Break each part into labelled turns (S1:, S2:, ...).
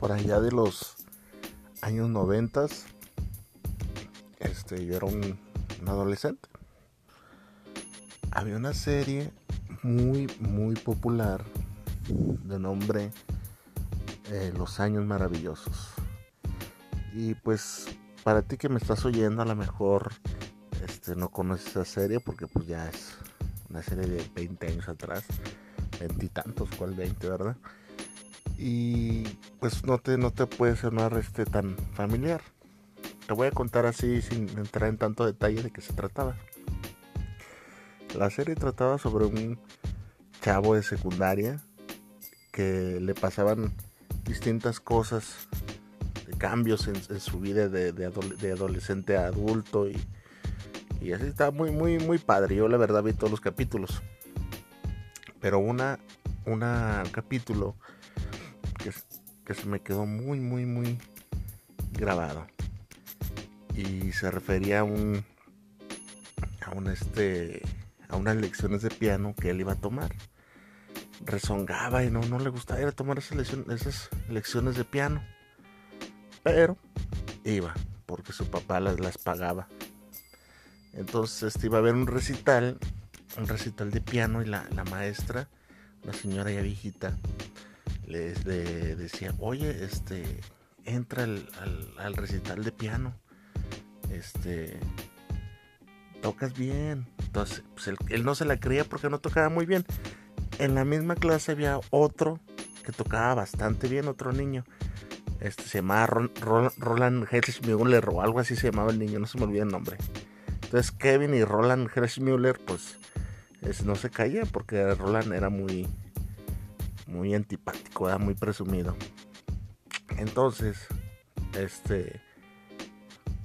S1: por allá de los años noventas, este, yo era un, adolescente. Había una serie muy, muy popular de nombre eh, Los Años Maravillosos. Y pues para ti que me estás oyendo, a lo mejor este, no conoces esa serie porque pues ya es una serie de 20 años atrás, veintitantos, cual 20, ¿verdad? Y pues no te, no te puede sonar este tan familiar. Te voy a contar así sin entrar en tanto detalle de qué se trataba. La serie trataba sobre un chavo de secundaria que le pasaban distintas cosas, cambios en, su vida de, de, adolescente a adulto y, y así está muy, muy, muy padre. Yo la verdad vi todos los capítulos. Pero una, una capítulo que se me quedó muy, muy, muy grabado. Y se refería a un, a un este, a unas lecciones de piano que él iba a tomar. Rezongaba y no, no le gustaba ir a tomar esas, esas lecciones de piano. Pero iba, porque su papá las, las pagaba. Entonces este, iba a haber un recital, un recital de piano y la, maestra, una señora ya viejita, le, decía, oye, este, entra al, recital de piano, este, tocas bien. Entonces, pues, él, no se la creía porque no tocaba muy bien. En la misma clase había otro que tocaba bastante bien, otro niño. Este se llamaba Roland Hertzmüller o algo así se llamaba el niño, no se me olvida el nombre. Entonces Kevin y Roland Herschmüller pues no se caían porque Roland era muy muy antipático, era muy presumido. Entonces, este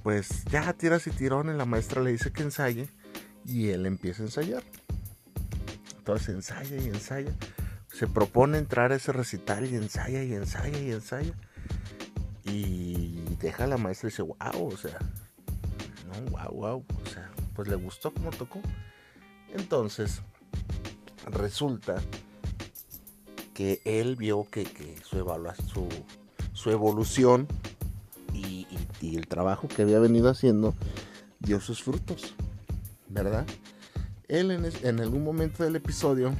S1: pues ya tiras y tirones, la maestra le dice que ensaye y él empieza a ensayar. Entonces ensaya y ensaya. Se propone entrar a ese recital y ensaya y ensaya y ensaya. Y deja a la maestra y dice, wow, o sea, no, wow, wow. O sea, pues le gustó como tocó. Entonces, resulta que él vio que, su, evolución y, el trabajo que había venido haciendo dio sus frutos, ¿verdad? Él en, algún momento del episodio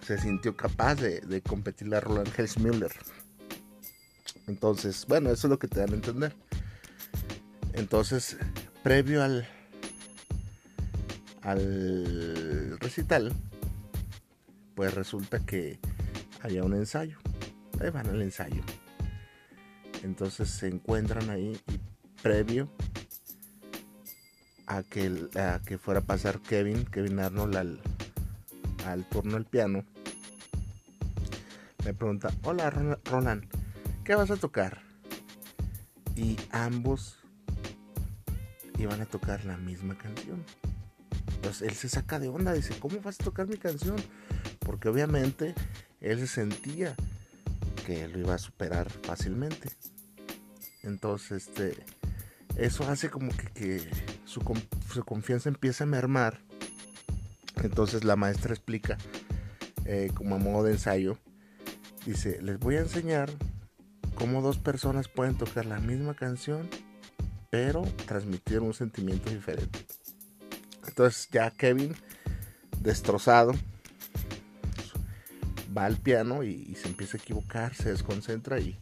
S1: se sintió capaz de, de competirle a Roland Helsmüller. Entonces, bueno, eso es lo que te dan a entender. Entonces, previo al, al recital, pues resulta que había un ensayo. Ahí van al ensayo. Entonces se encuentran ahí y previo a que, que fuera a pasar Kevin, Kevin Arnold al, al turno del piano, me pregunta, hola Roland, ¿qué vas a tocar? Y ambos iban a tocar la misma canción. Entonces él se saca de onda, dice, ¿cómo vas a tocar mi canción? Porque obviamente él se sentía que lo iba a superar fácilmente. Entonces, este, eso hace como que, su, confianza empieza a mermar. Entonces la maestra explica, eh, como a modo de ensayo, dice, les voy a enseñar cómo dos personas pueden tocar la misma canción pero transmitir un sentimiento diferente. Entonces ya Kevin, destrozado, va al piano y, se empieza a equivocar, se desconcentra y,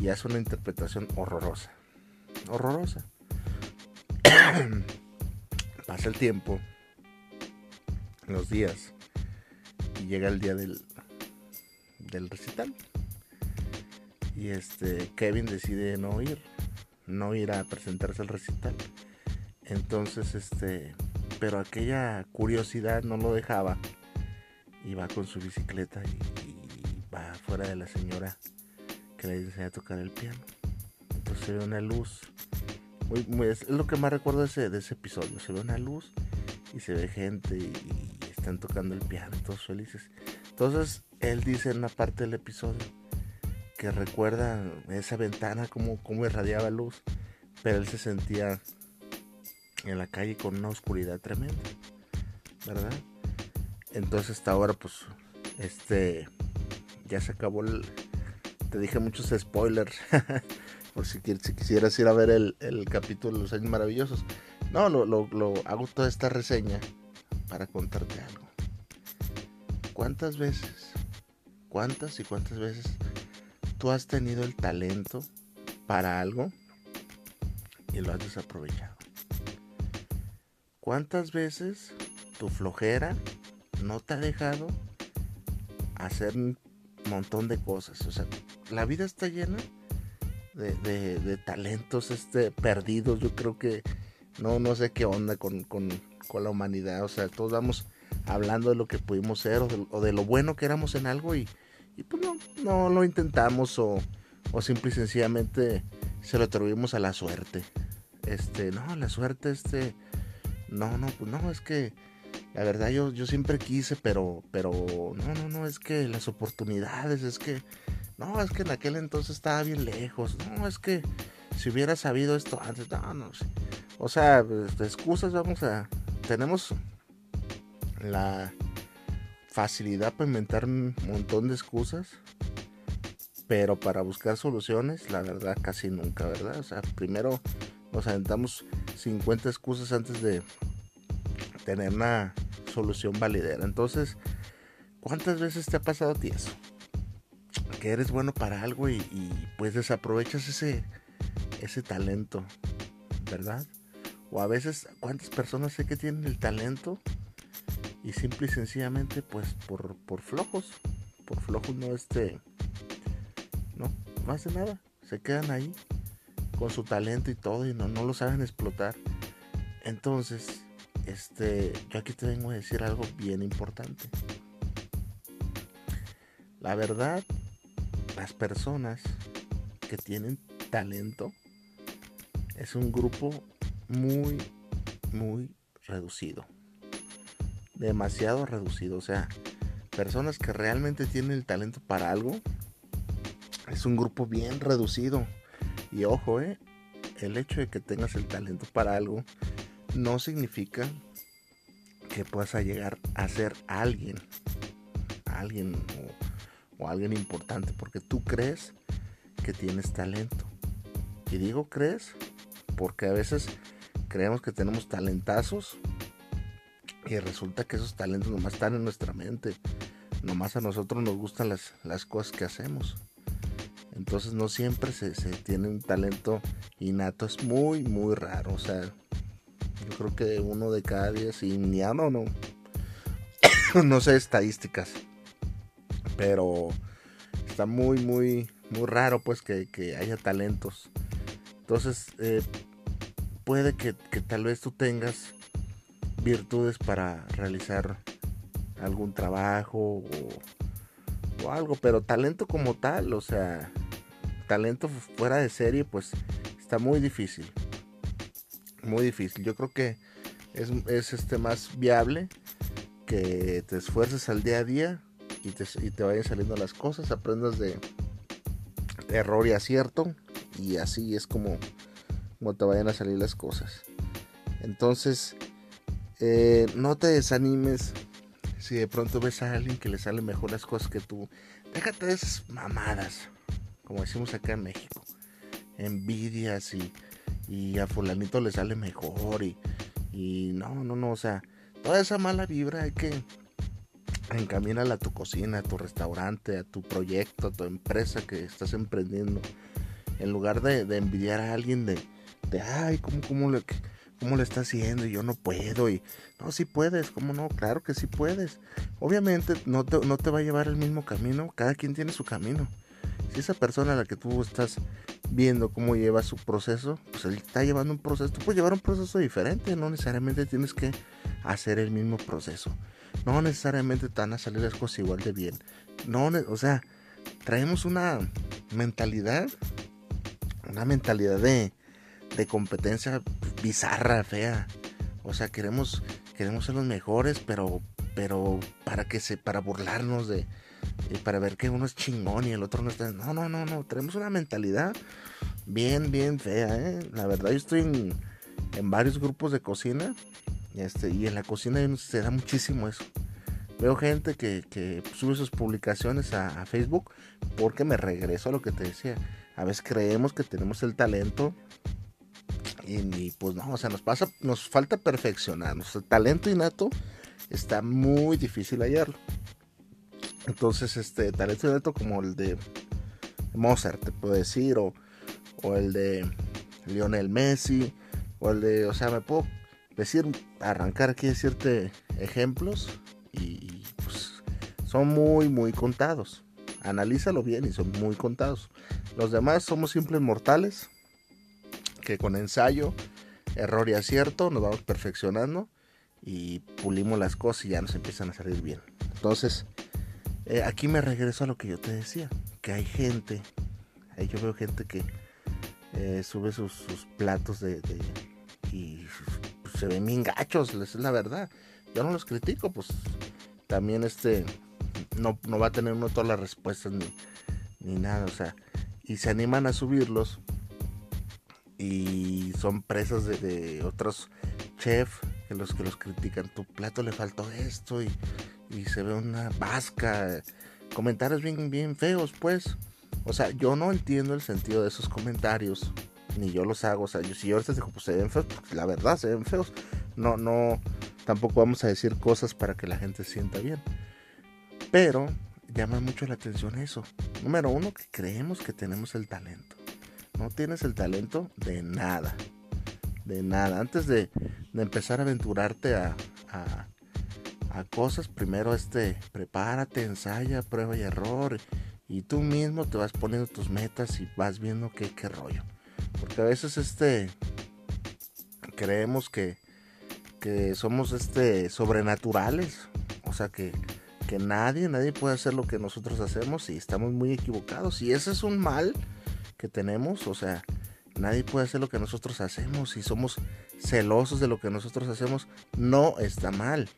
S1: y hace una interpretación horrorosa. Horrorosa. Pasa el tiempo, los días, y llega el día del, del recital. Y este Kevin decide no ir no ir a presentarse al recital. Entonces, este, pero aquella curiosidad no lo dejaba. Y va con su bicicleta y, va fuera de la señora que le enseña a tocar el piano. Entonces se ve una luz. es lo que más recuerdo de ese, de ese episodio. Se ve una luz y se ve gente y, están tocando el piano, todos felices. Entonces él dice en una parte del episodio que recuerda esa ventana, como, como irradiaba luz, pero él se sentía en la calle con una oscuridad tremenda, ¿verdad? Entonces hasta ahora pues este ya se acabó te dije muchos spoilers. por si, si, quisieras ir a ver el, capítulo de los años maravillosos. No, lo, lo hago toda esta reseña para contarte algo. ¿Cuántas veces, cuántas y cuántas veces tú has tenido el talento para algo y lo has desaprovechado? ¿Cuántas veces tu flojera no te ha dejado hacer un montón de cosas? O sea, la vida está llena de, talentos este, perdidos. Yo creo que no, no sé qué onda con, con, con la humanidad. O sea, todos vamos hablando de lo que pudimos ser o de, lo bueno que éramos en algo y, pues no, no lo intentamos o, o simple y sencillamente se lo atribuimos a la suerte. Este, no, la suerte, este, no, no, pues no, es que la verdad yo, yo siempre quise, pero, pero, no, no, no, es que las oportunidades, es que, no, es que en aquel entonces estaba bien lejos, no, es que si hubiera sabido esto antes, no, no, o sea, pues, excusas vamos a, tenemos la facilidad para inventar un montón de excusas, pero para buscar soluciones, la verdad, casi nunca, ¿verdad? O sea, primero nos aventamos 50 excusas antes de tener una solución validera. Entonces, ¿cuántas veces te ha pasado a ti eso? Que eres bueno para algo y, pues desaprovechas ese, ese talento, ¿verdad? O a veces, ¿cuántas personas sé que tienen el talento y simple y sencillamente pues por, por flojos, por flojos no este, no, no hace nada, se quedan ahí con su talento y todo y no, no lo saben explotar. Entonces, este, yo aquí te vengo a decir algo bien importante. La verdad, las personas que tienen talento es un grupo muy, muy reducido demasiado reducido. O sea, personas que realmente tienen el talento para algo, es un grupo bien reducido. Y ojo, eh, el hecho de que tengas el talento para algo no significa que puedas llegar a ser alguien, alguien o, alguien importante, porque tú crees que tienes talento. Y digo crees porque a veces creemos que tenemos talentazos y resulta que esos talentos nomás están en nuestra mente. Nomás a nosotros nos gustan las, las cosas que hacemos. Entonces no siempre se, tiene un talento innato. Es muy, muy raro. O sea, yo creo que uno de cada diez, y ni a no, no. sé estadísticas. Pero está muy, muy, muy raro pues que, haya talentos. Entonces, eh, puede que, que tal vez tú tengas virtudes para realizar algún trabajo o, algo, pero talento como tal, o sea, talento fuera de serie, pues está muy difícil. Muy difícil. Yo creo que es, este más viable que te esfuerces al día a día y te, y te vayan saliendo las cosas, aprendas de error y acierto y así es como, como te vayan a salir las cosas. Entonces, eh, no te desanimes si de pronto ves a alguien que le sale mejor las cosas que tú. Déjate de esas mamadas, como decimos acá en México. Envidias y, y a fulanito le sale mejor y, y no, no, no, o sea, toda esa mala vibra hay que encamínala a tu cocina, a tu restaurante, a tu proyecto, a tu empresa que estás emprendiendo. En lugar de, envidiar a alguien de, de ay, ¿cómo, cómo le cómo le está haciendo y yo no puedo y no, si puedes, ¿cómo no? Claro que sí puedes. Obviamente no te, no te va a llevar el mismo camino, cada quien tiene su camino. Si esa persona a la que tú estás viendo cómo lleva su proceso, pues él está llevando un proceso, tú puedes llevar un proceso diferente, no necesariamente tienes que hacer el mismo proceso. No necesariamente te van a salir las cosas igual de bien. No, o sea, traemos una mentalidad, una mentalidad de, de competencia bizarra, fea. O sea, queremos, queremos ser los mejores, pero, pero para que se, para burlarnos de, y para ver que uno es chingón y el otro no está. No, no, no, no. Tenemos una mentalidad bien, bien fea, ¿eh? La verdad, yo estoy en, varios grupos de cocina. Este, y en la cocina se da muchísimo eso. Veo gente que, sube sus publicaciones a, Facebook porque me regreso a lo que te decía. A veces creemos que tenemos el talento y, pues no, o sea, nos pasa, nos falta perfeccionarnos. El talento innato está muy difícil hallarlo. Entonces, este talento como el de Mozart, te puedo decir, o, o el de Lionel Messi, o el de, o sea, me puedo decir, arrancar aquí decirte ejemplos y, pues son muy, muy contados. Analízalo bien y son muy contados. Los demás somos simples mortales que con ensayo, error y acierto nos vamos perfeccionando y pulimos las cosas y ya nos empiezan a salir bien. Entonces, eh, aquí me regreso a lo que yo te decía, que hay gente, ahí yo veo gente que eh, sube sus, platos de, y se ven bien gachos, es la verdad. Yo no los critico, pues también este no, va a tener uno todas las respuestas ni, ni nada, o sea, y se animan a subirlos y son presas de, otros chefs que los que los critican. Tu plato le faltó esto y, y se ve una vasca. Comentarios bien, bien feos, pues. O sea, yo no entiendo el sentido de esos comentarios. Ni yo los hago. O sea, yo, si yo ahorita digo, pues se ven feos, pues la verdad se ven feos. No, no, tampoco vamos a decir cosas para que la gente sienta bien. Pero llama mucho la atención eso. Número uno, que creemos que tenemos el talento. No tienes el talento de nada. De nada. Antes de, empezar a aventurarte a, cosas, primero este, prepárate, ensaya, prueba y error. Y tú mismo te vas poniendo tus metas y vas viendo qué, qué rollo. Porque a veces este creemos que, que somos este sobrenaturales. O sea que, que nadie, nadie puede hacer lo que nosotros hacemos y estamos muy equivocados. Y ese es un mal que tenemos, o sea, nadie puede hacer lo que nosotros hacemos y somos celosos de lo que nosotros hacemos, no está mal,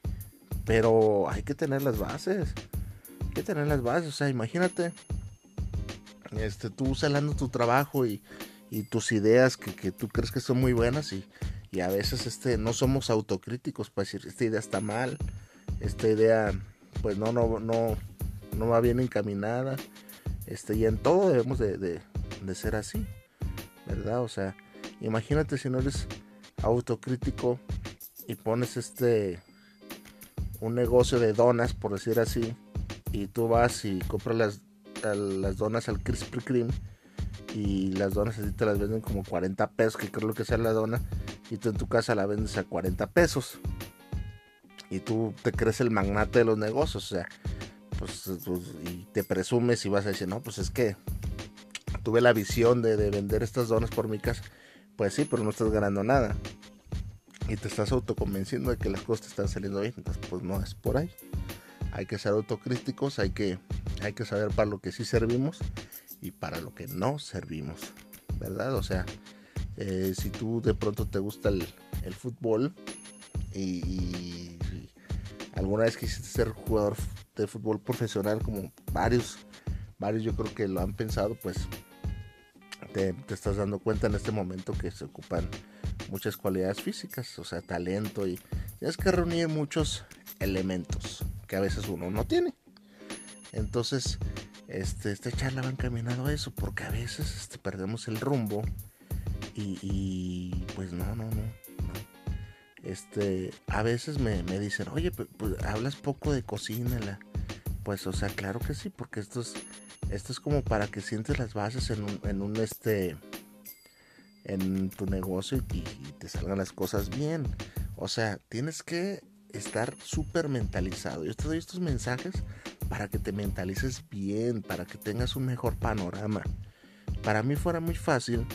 S1: pero hay que tener las bases, hay que tener las bases, o sea, imagínate, este, tú salando tu trabajo y, tus ideas que, tú crees que son muy buenas y, a veces este, no somos autocríticos para decir, esta idea está mal, esta idea pues no, no, no, no va bien encaminada. Este, y en todo debemos de, de ser así, ¿verdad? O sea, imagínate si no eres autocrítico y pones este un negocio de donas, por decir así, y tú vas y compras las, las donas al Krispy Kreme y las donas así te las venden como 40 pesos, que creo que sea la dona, y tú en tu casa la vendes a 40 pesos. Y tú te crees el magnate de los negocios, o sea, pues, pues y te presumes y vas a decir, no, pues es que tuve la visión de, vender estas donas por mi casa. Pues sí, pero no estás ganando nada. Y te estás autoconvenciendo de que las cosas te están saliendo bien. Entonces, pues no es por ahí. Hay que ser autocríticos, hay que, hay que saber para lo que sí servimos y para lo que no servimos. ¿Verdad? O sea, eh, si tú de pronto te gusta el, fútbol y, y, alguna vez quisiste ser jugador de fútbol profesional como varios, varios yo creo que lo han pensado, pues te, estás dando cuenta en este momento que se ocupan muchas cualidades físicas, o sea, talento y tienes que reunir muchos elementos que a veces uno no tiene. Entonces, este, esta charla va encaminado a eso, porque a veces este, perdemos el rumbo y, pues no, no, no, Este, a veces me, dicen, oye, pues, hablas poco de cocina, la... pues, o sea, claro que sí, porque esto es esto es como para que sientes las bases en un, en un este en tu negocio y, te salgan las cosas bien. O sea, tienes que estar súper mentalizado. Yo te doy estos mensajes para que te mentalices bien, para que tengas un mejor panorama. Para mí fuera muy fácil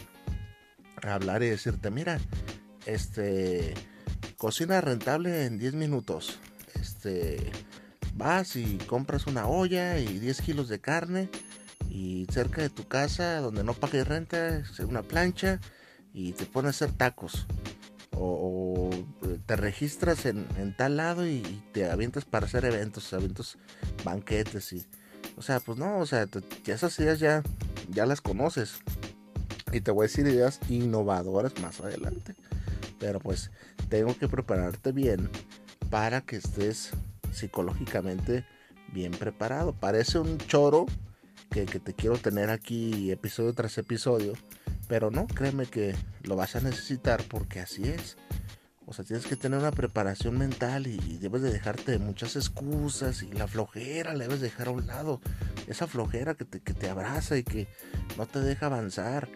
S1: hablar y decirte, mira, este, cocina rentable en 10 minutos. Este, vas y compras una olla y 10 kilos de carne y cerca de tu casa donde no pagues renta, una plancha y te pones a hacer tacos. O, eh, te registras en, tal lado y, te avientas para hacer eventos, eventos, banquetes y... O sea, pues no, o sea, esas ideas ya, ya las conoces. Y te voy a decir ideas innovadoras más adelante. Pero pues tengo que prepararte bien para que estés psicológicamente bien preparado. Parece un choro que, que te quiero tener aquí episodio tras episodio, pero no, créeme que lo vas a necesitar porque así es. O sea, tienes que tener una preparación mental y, debes de dejarte de muchas excusas y la flojera la debes dejar a un lado. Esa flojera que te, que te abraza y que no te deja avanzar.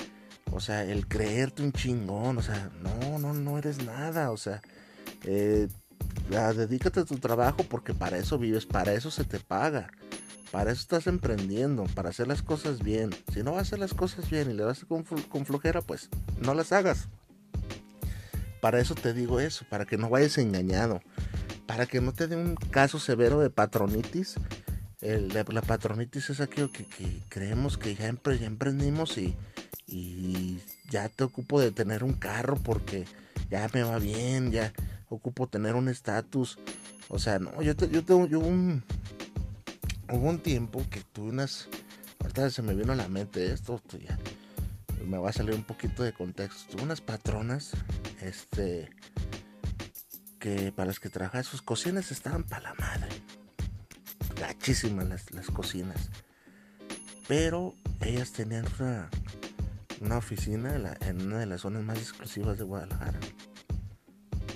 S1: O sea, el creerte un chingón. O sea, no, no, no eres nada. O sea, eh, dedícate a tu trabajo porque para eso vives, para eso se te paga. Para eso estás emprendiendo, para hacer las cosas bien. Si no vas a hacer las cosas bien y le vas con, con flojera, pues no las hagas. Para eso te digo eso, para que no vayas engañado, para que no te dé un caso severo de patronitis. la, patronitis es aquello que, creemos que ya, emprendimos y, y, ya te ocupo de tener un carro porque ya me va bien, ya ocupo tener un estatus. O sea, no, yo, yo tengo un, hubo un tiempo que tuve unas, ahorita se me vino a la mente esto, me va a salir un poquito de contexto. Tuve unas patronas, este, que para las que trabajaba sus cocinas estaban para la madre. Gachísimas las, cocinas. Pero ellas tenían una, una oficina en, una de las zonas más exclusivas de Guadalajara.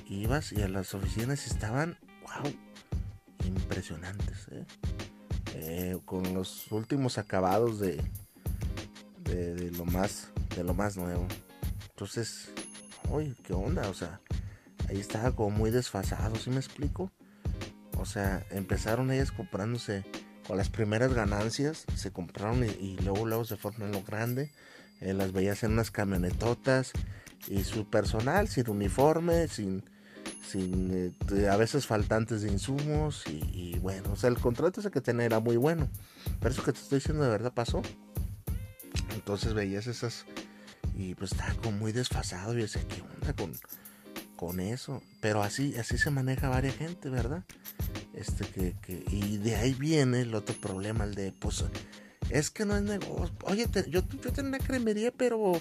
S1: Ibas y a las oficinas estaban, wow, impresionantes, ¿eh? Eh, con los últimos acabados de, de, lo más de lo más nuevo. Entonces, oye, ¿qué onda? O sea, ahí estaba como muy desfasado, ¿sí me explico? O sea, empezaron ellas comprándose con las primeras ganancias, se compraron y, luego luego se fueron en lo grande. Eh, las veías en unas camionetotas y su personal sin uniforme, sin sin eh, a veces faltantes de insumos y, bueno, o sea, el contrato ese que tenía era muy bueno. Pero eso que te estoy diciendo de verdad pasó. Entonces veías esas y pues estaba como muy desfasado y decía, ¿qué onda con, con eso? Pero así, así se maneja varias gente, ¿verdad? Este que, que, y de ahí viene el otro problema, el de pues es que no es negocio. Oye, yo, yo tenía una cremería, pero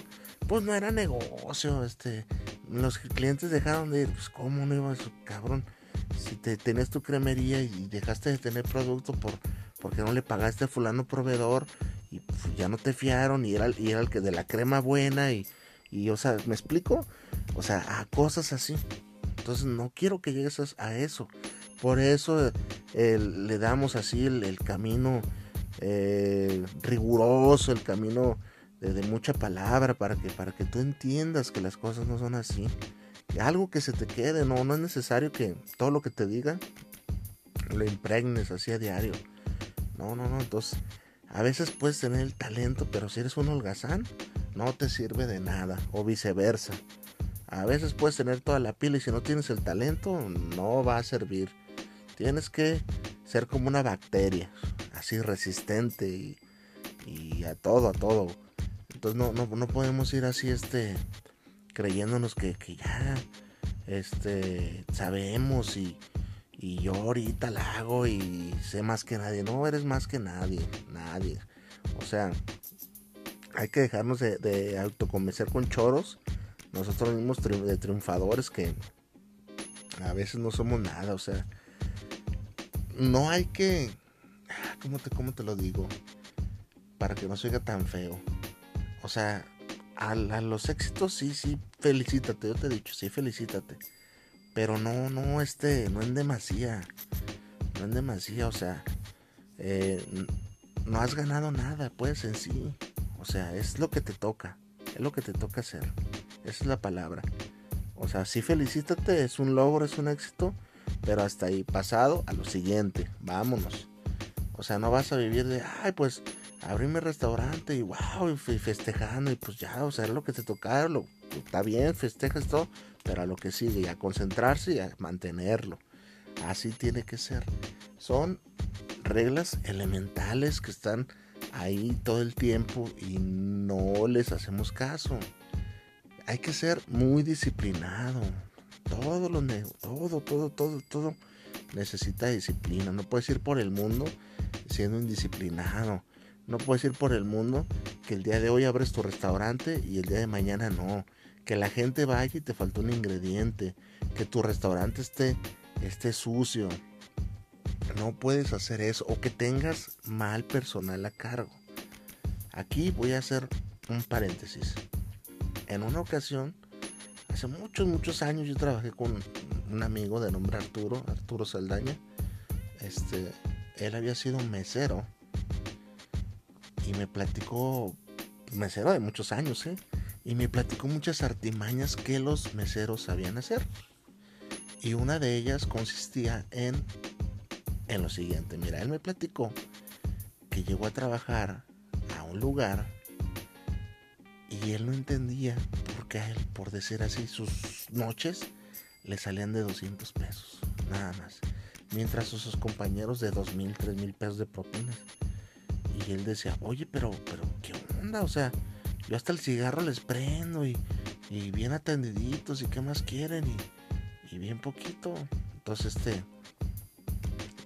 S1: pues no era negocio. Este, los clientes dejaron de ir. Pues, ¿cómo no ibas, cabrón? Si te tenías tu cremería y dejaste de tener producto por porque no le pagaste a fulano proveedor y pues, ya no te fiaron y era, y era el que de la crema buena y, y, o sea, ¿me explico? O sea, a cosas así. Entonces no quiero que llegues a, eso. Por eso le damos así el camino eh, riguroso, el camino de, mucha palabra para que, para que tú entiendas que las cosas no son así. Algo que se te quede, no, no es necesario que todo lo que te diga lo impregnes así a diario. No, no, no, entonces a veces puedes tener el talento, pero si eres un holgazán, no te sirve de nada, o viceversa. A veces puedes tener toda la pila y si no tienes el talento, no va a servir. Tienes que ser como una bacteria así resistente y, a todo, a todo. Entonces no, no, podemos ir así, este, creyéndonos que, ya, este, sabemos y, yo ahorita la hago y sé más que nadie. No eres más que nadie, nadie. O sea, hay que dejarnos de, de autoconvencer con choros. Nosotros mismos de triunfadores que a veces no somos nada. O sea, no hay que ¿cómo te, cómo te lo digo? Para que no se oiga tan feo. O sea, a, los éxitos sí, sí, felicítate, yo te he dicho, sí, felicítate. Pero no, no, este, no en demasía. No en demasía, o sea, eh, no has ganado nada, pues en sí. O sea, es lo que te toca, es lo que te toca hacer. Esa es la palabra. O sea, sí felicítate, es un logro, es un éxito, pero hasta ahí, pasado a lo siguiente, vámonos. O sea, no vas a vivir de, ay, pues abrí mi restaurante y wow, y festejando y pues ya, o sea, es lo que te toca, lo, está bien, festejas todo, pero a lo que sigue, a concentrarse y a mantenerlo. Así tiene que ser. Son reglas elementales que están ahí todo el tiempo y no les hacemos caso. Hay que ser muy disciplinado. Todo lo todo, todo, todo, todo necesita disciplina. No puedes ir por el mundo siendo indisciplinado. No puedes ir por el mundo que el día de hoy abres tu restaurante y el día de mañana no. Que la gente vaya y te faltó un ingrediente. Que tu restaurante esté, esté sucio. no puedes hacer eso o que tengas mal personal a cargo. Aquí voy a hacer un paréntesis. En una ocasión, hace muchos, muchos años, yo trabajé con un amigo de nombre Arturo, Arturo Saldaña. Este, él había sido mesero y me platicó, mesero de muchos años, ¿eh? Y me platicó muchas artimañas que los meseros sabían hacer. Y una de ellas consistía en, en lo siguiente. Mira, él me platicó que llegó a trabajar a un lugar y él no entendía por qué a él, por decir así, sus noches le salían de 200 pesos, nada más. Mientras sus compañeros de 2 mil, 3 mil pesos de propinas. Y él decía, oye, pero, pero, ¿qué onda? O sea, yo hasta el cigarro les prendo y, y bien atendiditos y qué más quieren y, y bien poquito. Entonces, este,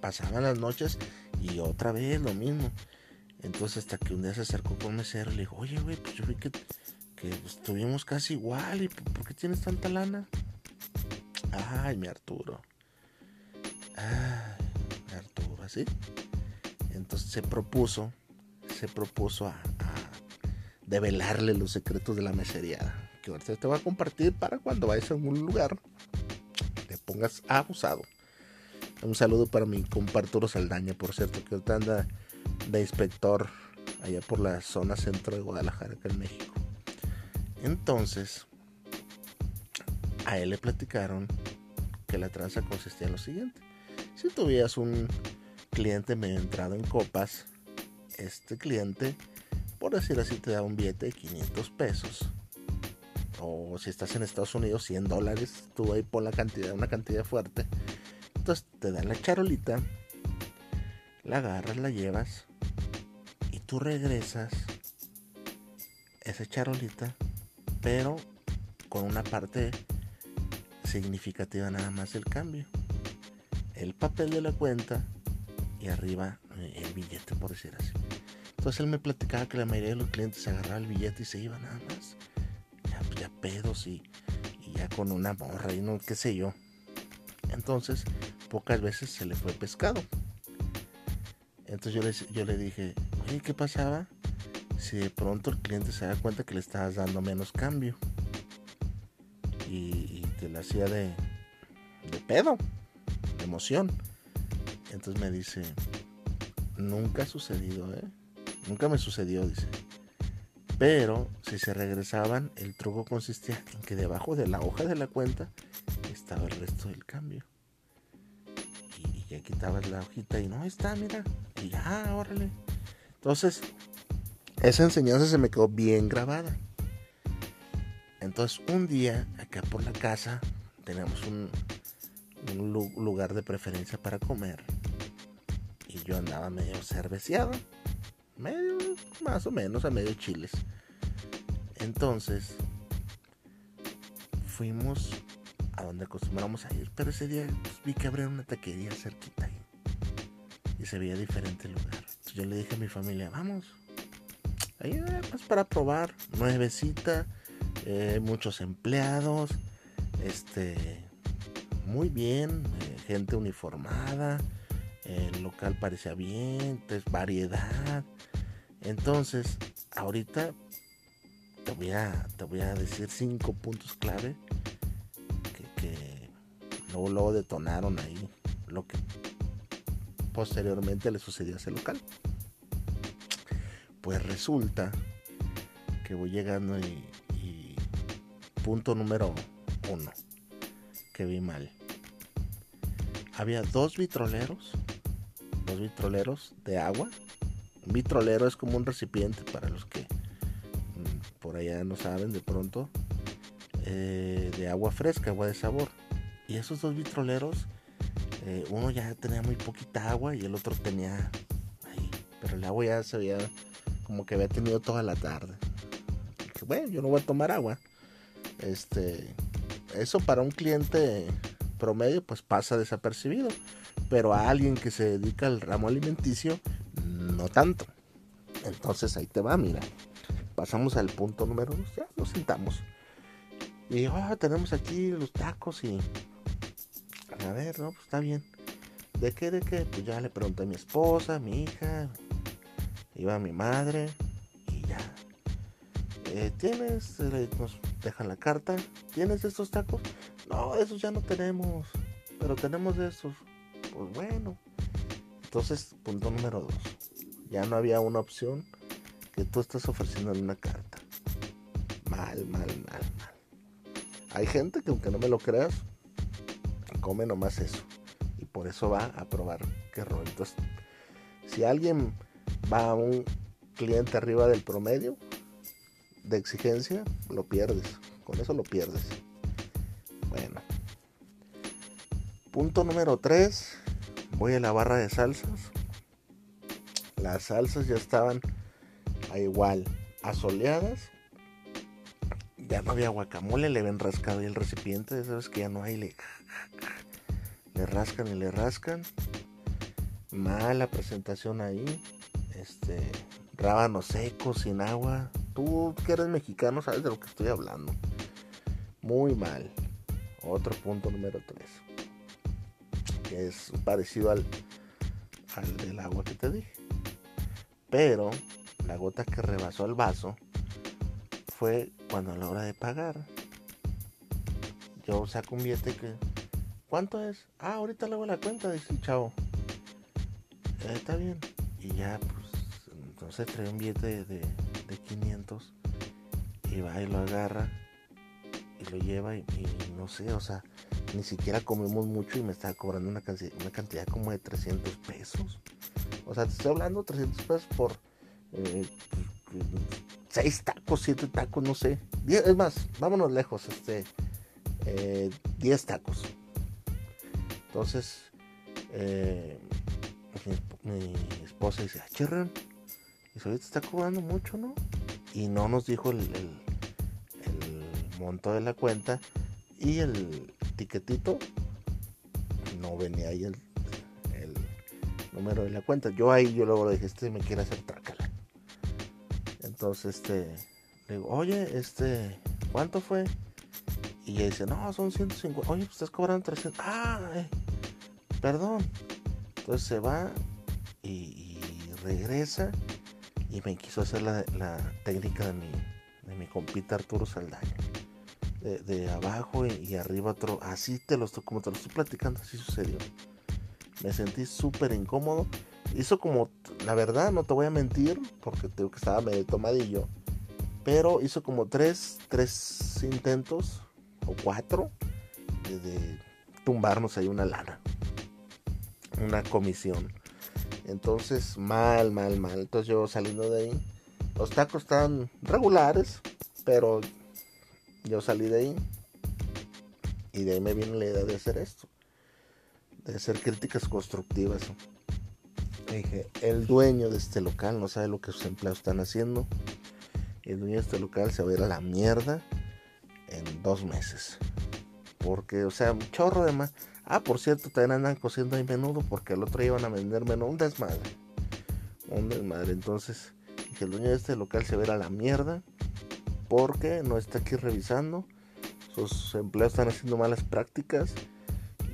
S1: pasaban las noches y otra vez lo mismo. Entonces hasta que un día se acercó con un mesero y le dijo, oye, güey, pues yo vi que, que estuvimos casi igual y ¿por qué tienes tanta lana? Ay, mi Arturo. Ay, Arturo, así. Entonces se propuso, se propuso a, develarle los secretos de la mesería. Que ahorita te voy a compartir para cuando vayas a algún lugar te pongas abusado. Un saludo para mi compa Arturo Saldaña, por cierto, que ahorita anda de inspector allá por la zona centro de Guadalajara, en México. Entonces, a él le platicaron que la tranza consistía en lo siguiente. Si tuvieras un cliente medio entrado en copas, este cliente, por decir así, te da un billete de 500 pesos. O si estás en Estados Unidos, 100 dólares, tú ahí pon la cantidad, una cantidad fuerte. Entonces te dan la charolita, la agarras, la llevas y tú regresas esa charolita, pero con una parte significativa nada más el cambio. El papel de la cuenta y arriba el billete, por decir así. Entonces él me platicaba que la mayoría de los clientes agarraba el billete y se iban nada más. Ya, pedos y, ya con una morra y no, qué sé yo. Entonces, pocas veces se le fue pescado. Entonces yo le, yo le dije, oye, ¿qué pasaba si de pronto el cliente se da cuenta que le estabas dando menos cambio? Y, te la hacía de, de pedo, de emoción. Entonces me dice, nunca ha sucedido, ¿eh? Nunca me sucedió, dice. Pero si se regresaban, el truco consistía en que debajo de la hoja de la cuenta estaba el resto del cambio. Y, ya quitabas la hojita y no, está, mira. Y ya, órale. Entonces, esa enseñanza se me quedó bien grabada. Entonces, un día, acá por la casa, tenemos un, un lugar de preferencia para comer. Y yo andaba medio cerveciado. Medio, más o menos, a medio chiles. Entonces, fuimos a donde acostumbramos a ir. Pero ese día pues, vi que habría una taquería cerquita ahí. Y se veía diferente el lugar. Entonces yo le dije a mi familia, vamos. Ahí eh, pues para probar. Nuevecita. Eh, muchos empleados. Este. Muy bien. Eh, gente uniformada. El local parecía bien. Variedad. Entonces, ahorita te voy a, te voy a decir cinco puntos clave luego, luego detonaron ahí lo que posteriormente le sucedió a ese local. Pues resulta que voy llegando y punto número uno que vi mal. Había dos vitroleros, dos vitroleros de agua. Vitrolero es como un recipiente para los que mm, por allá no saben de pronto, eh, de agua fresca, agua de sabor. Y esos dos vitroleros, eh, uno ya tenía muy poquita agua y el otro tenía pero el agua ya se veía como que había tenido toda la tarde. bueno, yo no voy a tomar agua. Este, eso para un cliente promedio pues pasa desapercibido, pero a alguien que se dedica al ramo alimenticio no tanto. Entonces ahí te va, mira. Pasamos al punto número dos, ya nos sentamos. Y oh, tenemos aquí los tacos y a ver, no, pues está bien. ¿De qué? ¿De qué? Pues ya le pregunté a mi esposa, a mi hija, iba a mi madre y ya. Eh, ¿Tienes? Nos dejan la carta. ¿Tienes estos tacos? No, esos ya no tenemos. Pero tenemos de esos. Pues bueno. Entonces, punto número dos. Ya no había una opción que tú estás ofreciendo en una carta. Mal, mal, mal, mal. Hay gente que aunque no me lo creas, come nomás eso. Y por eso va a probar qué rollo. Entonces, si alguien va a un cliente arriba del promedio de exigencia, lo pierdes. Con eso lo pierdes. Bueno. Punto número 3. Voy a la barra de salsas. Las salsas ya estaban a igual asoleadas. Ya no había guacamole, le ven rascado y el recipiente, sabes que ya no hay, le, le rascan y le rascan. Mala presentación ahí. Este, rábanos secos, sin agua. Tú que eres mexicano sabes de lo que estoy hablando. Muy mal. Otro punto número 3. Que es parecido al, al del agua que te dije. Pero la gota que rebasó el vaso fue cuando a la hora de pagar. Yo saco un billete que... ¿Cuánto es? Ah, ahorita le hago la cuenta, dice chavo. Eh, está bien. Y ya, pues, entonces trae un billete de, de, 500 y va y lo agarra y lo lleva y, no sé, o sea, ni siquiera comemos mucho y me estaba cobrando una, una cantidad como de 300 pesos. O sea, te estoy hablando 300 pesos por eh, tacos, siete tacos, no sé. es más, vámonos lejos, este, eh, diez tacos. Entonces, eh, mi, esposa dice, ah, Cherran, y te está cobrando mucho, ¿no? Y no nos dijo el, el, monto de la cuenta y el tiquetito no venía ahí el número de la cuenta. Yo ahí yo luego le dije, este me quiere hacer trácala. Entonces, este, le digo, oye, este, ¿cuánto fue? Y ella dice, no, son 150. Oye, pues estás cobrando 300. Ah, eh, perdón. Entonces se va y, regresa y me quiso hacer la, técnica de mi, de mi compita Arturo Saldaña. De, abajo y, arriba otro. Así te lo estoy, como te lo estoy platicando, así sucedió. Me sentí súper incómodo hizo como, la verdad, no te voy a mentir, porque tengo que estaba medio tomadillo, pero hizo como tres, tres intentos, o cuatro, de, tumbarnos ahí una lana, una comisión. Entonces, mal, mal, mal. Entonces yo saliendo de ahí, los tacos estaban regulares, pero yo salí de ahí y de ahí me viene la idea de hacer esto, de hacer críticas constructivas dije, el dueño de este local no sabe lo que sus empleados están haciendo. El dueño de este local se va a ir a la mierda en dos meses. Porque, o sea, un chorro de más. Ah, por cierto, también andan cociendo ahí menudo porque el otro iban a vender menudo. Un desmadre. Un desmadre. Entonces, dije, el dueño de este local se va a ir a la mierda porque no está aquí revisando. Sus empleados están haciendo malas prácticas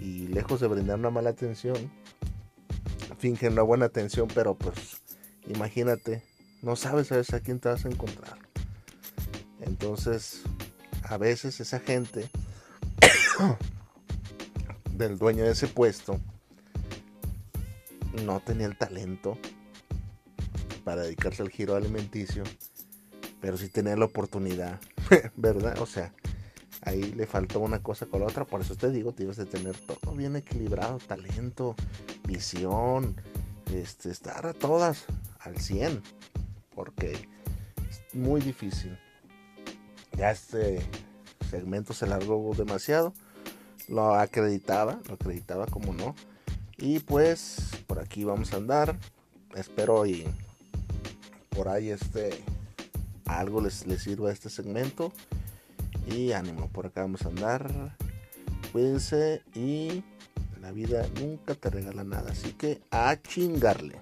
S1: y lejos de brindar una mala atención, fingen la buena atención, pero pues imagínate, no sabes a veces a quién te vas a encontrar. Entonces, a veces esa gente del dueño de ese puesto no tenía el talento para dedicarse al giro alimenticio, pero sí tenía la oportunidad, ¿verdad? O sea, ahí le faltó una cosa con la otra, por eso te digo, tienes de tener todo bien equilibrado, talento, visión, este, estar a todas al 100, porque es muy difícil. Ya este segmento se largó demasiado, lo acreditaba, lo acreditaba como no. Y pues por aquí vamos a andar. Espero y por ahí este algo les, les sirva este segmento. Y ánimo, por acá vamos a andar. Cuídense y la vida nunca te regala nada. Así que a chingarle.